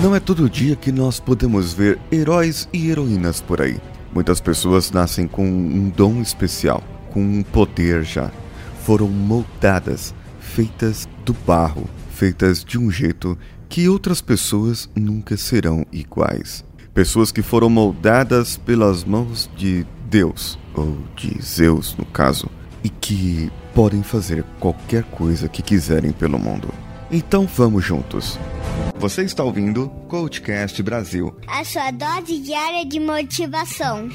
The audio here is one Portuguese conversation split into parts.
Não é todo dia que nós podemos ver heróis e heroínas por aí. Muitas pessoas nascem com um dom especial, com um poder já. Foram moldadas, feitas do barro, feitas de um jeito que outras pessoas nunca serão iguais. Pessoas que foram moldadas pelas mãos de Deus, ou de Zeus no caso, e que podem fazer qualquer coisa que quiserem pelo mundo. Então vamos juntos. Você está ouvindo Coachcast Brasil. A sua dose diária de motivação.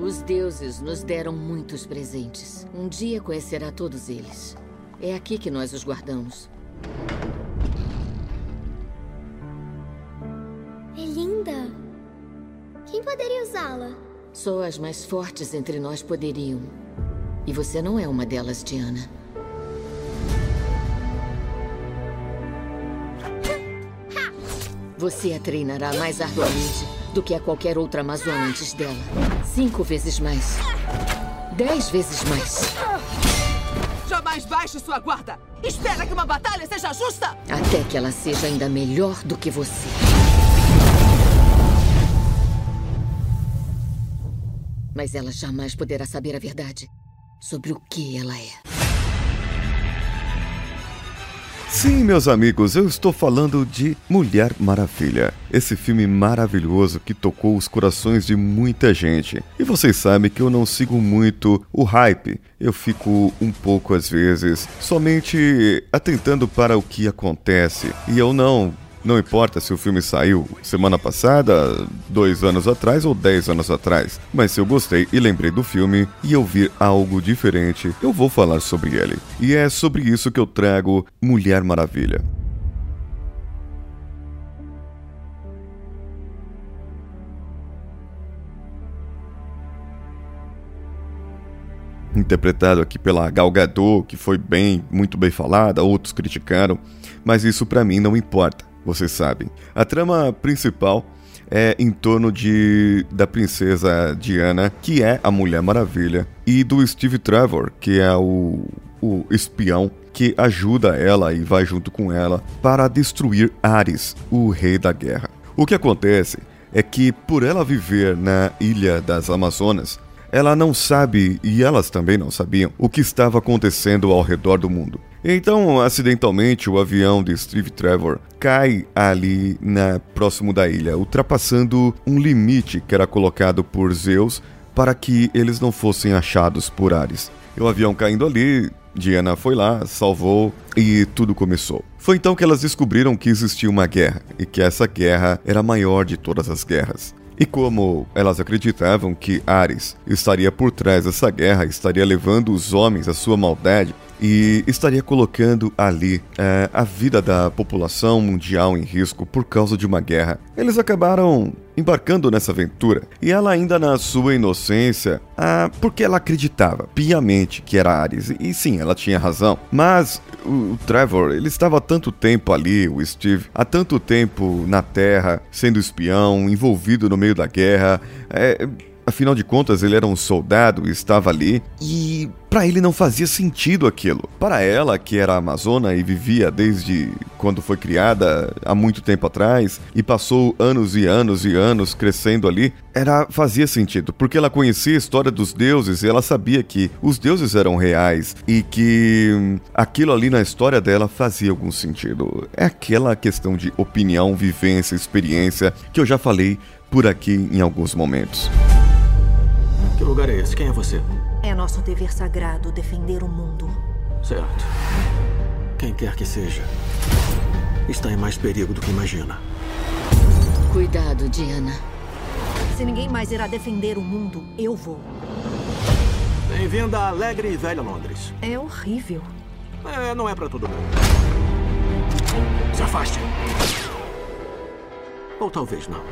Os deuses nos deram muitos presentes. Um dia conhecerá todos eles. É aqui que nós os guardamos. É linda. Quem poderia usá-la? Só as mais fortes entre nós poderiam. E você não é uma delas, Diana. Você a treinará mais arduamente do que a qualquer outra Amazona antes dela. Cinco vezes mais. Dez vezes mais. Jamais baixe sua guarda! Espera que uma batalha seja justa! Até que ela seja ainda melhor do que você. Mas ela jamais poderá saber a verdade sobre o que ela é. Sim, meus amigos, eu estou falando de Mulher Maravilha. Esse filme maravilhoso que tocou os corações de muita gente. E vocês sabem que eu não sigo muito o hype. Eu fico um pouco às vezes somente atentando para o que acontece. E eu não não importa se o filme saiu semana passada, dois anos atrás ou dez anos atrás. Mas se eu gostei e lembrei do filme e eu vi algo diferente, eu vou falar sobre ele. E é sobre isso que eu trago Mulher Maravilha. interpretado aqui pela Gal Gadot, que foi bem, muito bem falada, outros criticaram, mas isso para mim não importa vocês sabem. A trama principal é em torno de da princesa Diana, que é a Mulher Maravilha, e do Steve Trevor, que é o, o espião que ajuda ela e vai junto com ela para destruir Ares, o rei da guerra. O que acontece é que por ela viver na ilha das Amazonas, ela não sabe, e elas também não sabiam, o que estava acontecendo ao redor do mundo. Então, acidentalmente, o avião de Steve Trevor cai ali na próximo da ilha, ultrapassando um limite que era colocado por Zeus para que eles não fossem achados por Ares. E o avião caindo ali, Diana foi lá, salvou e tudo começou. Foi então que elas descobriram que existia uma guerra e que essa guerra era a maior de todas as guerras. E como elas acreditavam que Ares estaria por trás dessa guerra, estaria levando os homens à sua maldade, e estaria colocando ali é, a vida da população mundial em risco por causa de uma guerra. Eles acabaram embarcando nessa aventura e ela ainda na sua inocência, ah, porque ela acreditava piamente que era Ares e sim, ela tinha razão. Mas o, Trevor, ele estava há tanto tempo ali, o Steve, há tanto tempo na Terra, sendo espião, envolvido no meio da guerra. É, Afinal de contas, ele era um soldado e estava ali, e para ele não fazia sentido aquilo. Para ela, que era amazona e vivia desde quando foi criada há muito tempo atrás e passou anos e anos e anos crescendo ali, era fazia sentido, porque ela conhecia a história dos deuses e ela sabia que os deuses eram reais e que hum, aquilo ali na história dela fazia algum sentido. É aquela questão de opinião, vivência, experiência que eu já falei por aqui em alguns momentos. Que lugar é esse? Quem é você? É nosso dever sagrado defender o mundo. Certo. Quem quer que seja, está em mais perigo do que imagina. Cuidado, Diana. Se ninguém mais irá defender o mundo, eu vou. Bem-vinda à alegre e velha Londres. É horrível. É, não é para todo mundo. Se afaste. Ou talvez não.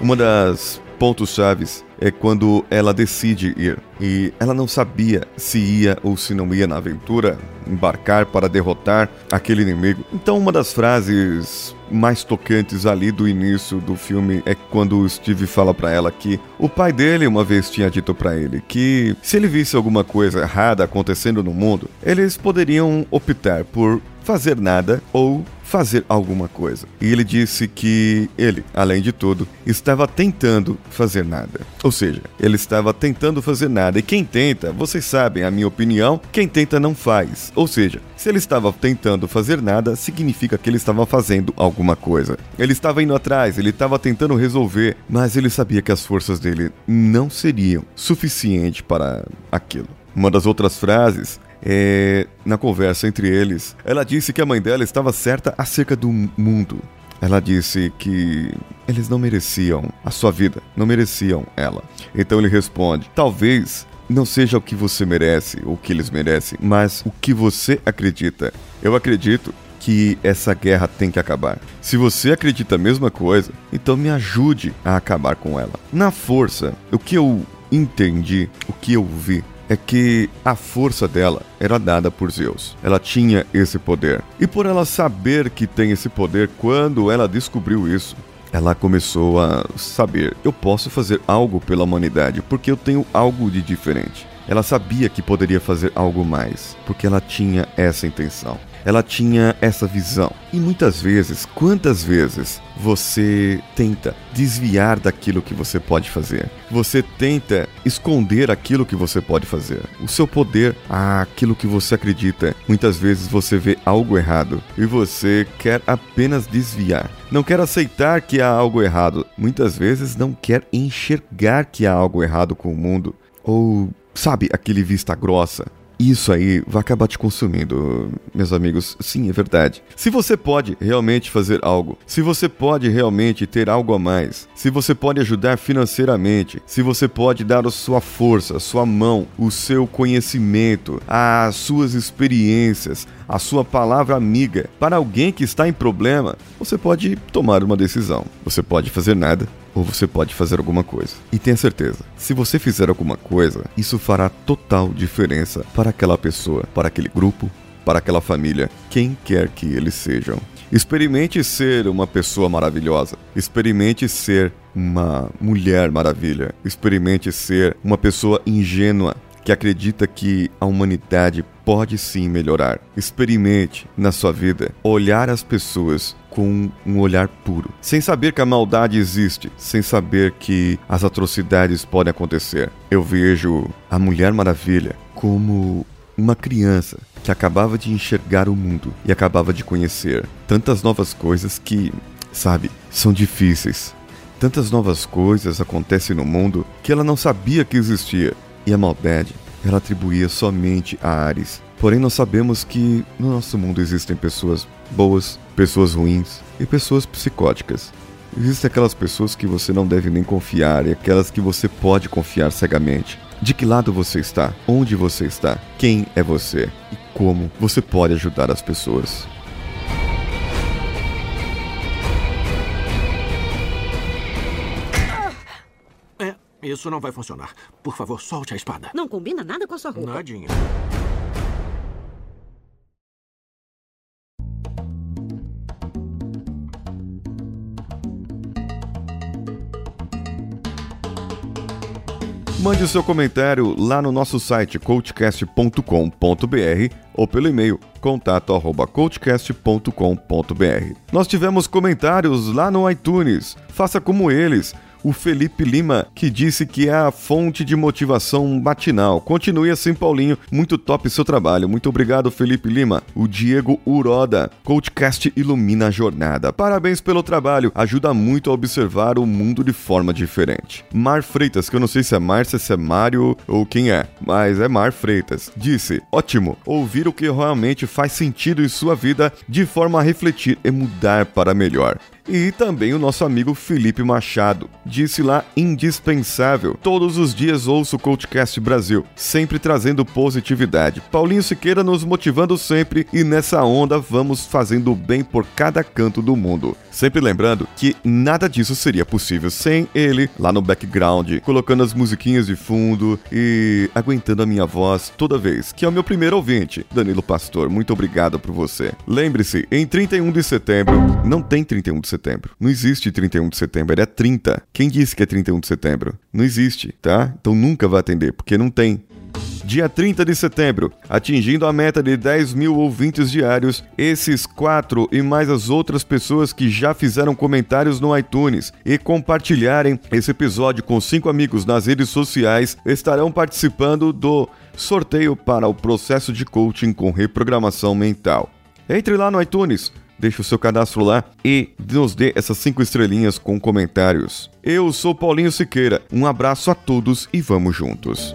Uma das pontos chaves é quando ela decide ir. E ela não sabia se ia ou se não ia na aventura embarcar para derrotar aquele inimigo. Então, uma das frases mais tocantes ali do início do filme é quando o Steve fala para ela que o pai dele uma vez tinha dito para ele que se ele visse alguma coisa errada acontecendo no mundo, eles poderiam optar por fazer nada ou fazer alguma coisa. E ele disse que ele, além de tudo, estava tentando fazer nada. Ou seja, ele estava tentando fazer nada. E quem tenta, vocês sabem, a minha opinião, quem tenta não faz. Ou seja, se ele estava tentando fazer nada, significa que ele estava fazendo alguma coisa. Ele estava indo atrás, ele estava tentando resolver, mas ele sabia que as forças dele não seriam suficientes para aquilo. Uma das outras frases é, na conversa entre eles, ela disse que a mãe dela estava certa acerca do mundo. Ela disse que eles não mereciam a sua vida, não mereciam ela. Então ele responde: talvez não seja o que você merece, ou o que eles merecem, mas o que você acredita. Eu acredito que essa guerra tem que acabar. Se você acredita a mesma coisa, então me ajude a acabar com ela. Na força, o que eu entendi, o que eu vi, é que a força dela era dada por Zeus. Ela tinha esse poder. E por ela saber que tem esse poder, quando ela descobriu isso, ela começou a saber: eu posso fazer algo pela humanidade porque eu tenho algo de diferente. Ela sabia que poderia fazer algo mais, porque ela tinha essa intenção ela tinha essa visão. E muitas vezes, quantas vezes você tenta desviar daquilo que você pode fazer? Você tenta esconder aquilo que você pode fazer. O seu poder, aquilo que você acredita. Muitas vezes você vê algo errado e você quer apenas desviar. Não quer aceitar que há algo errado. Muitas vezes não quer enxergar que há algo errado com o mundo. Ou, sabe, aquele vista grossa isso aí vai acabar te consumindo, meus amigos. Sim, é verdade. Se você pode realmente fazer algo, se você pode realmente ter algo a mais, se você pode ajudar financeiramente, se você pode dar a sua força, a sua mão, o seu conhecimento, as suas experiências, a sua palavra amiga para alguém que está em problema, você pode tomar uma decisão. Você pode fazer nada ou você pode fazer alguma coisa. E tenha certeza, se você fizer alguma coisa, isso fará total diferença para aquela pessoa, para aquele grupo, para aquela família, quem quer que eles sejam. Experimente ser uma pessoa maravilhosa. Experimente ser uma mulher maravilha. Experimente ser uma pessoa ingênua que acredita que a humanidade pode sim melhorar. Experimente na sua vida olhar as pessoas com um olhar puro, sem saber que a maldade existe, sem saber que as atrocidades podem acontecer. Eu vejo a Mulher Maravilha como uma criança que acabava de enxergar o mundo e acabava de conhecer tantas novas coisas que, sabe, são difíceis. Tantas novas coisas acontecem no mundo que ela não sabia que existia e a maldade ela atribuía somente a Ares. Porém, nós sabemos que no nosso mundo existem pessoas boas, pessoas ruins e pessoas psicóticas. Existem aquelas pessoas que você não deve nem confiar e aquelas que você pode confiar cegamente. De que lado você está? Onde você está? Quem é você? E como você pode ajudar as pessoas? Isso não vai funcionar. Por favor, solte a espada. Não combina nada com a sua roupa. Nadinha. Mande o seu comentário lá no nosso site coachcast.com.br ou pelo e-mail contato@coachcast.com.br. Nós tivemos comentários lá no iTunes. Faça como eles o Felipe Lima, que disse que é a fonte de motivação matinal. Continue assim, Paulinho. Muito top seu trabalho. Muito obrigado, Felipe Lima. O Diego Uroda, Coachcast ilumina a jornada. Parabéns pelo trabalho. Ajuda muito a observar o mundo de forma diferente. Mar Freitas, que eu não sei se é Márcia, se é Mário ou quem é, mas é Mar Freitas, disse: Ótimo, ouvir o que realmente faz sentido em sua vida de forma a refletir e mudar para melhor. E também o nosso amigo Felipe Machado. Disse lá indispensável. Todos os dias ouço o Coachcast Brasil, sempre trazendo positividade. Paulinho Siqueira nos motivando sempre e nessa onda vamos fazendo bem por cada canto do mundo. Sempre lembrando que nada disso seria possível sem ele lá no background, colocando as musiquinhas de fundo e aguentando a minha voz toda vez, que é o meu primeiro ouvinte, Danilo Pastor. Muito obrigado por você. Lembre-se, em 31 de setembro, não tem 31 de setembro. Não existe 31 de setembro, é 30. Quem disse que é 31 de setembro? Não existe, tá? Então nunca vai atender, porque não tem dia 30 de setembro, atingindo a meta de 10 mil ouvintes diários. Esses quatro e mais as outras pessoas que já fizeram comentários no iTunes e compartilharem esse episódio com cinco amigos nas redes sociais estarão participando do sorteio para o processo de coaching com reprogramação mental. Entre lá no iTunes, deixe o seu cadastro lá e nos dê essas cinco estrelinhas com comentários. Eu sou Paulinho Siqueira, um abraço a todos e vamos juntos.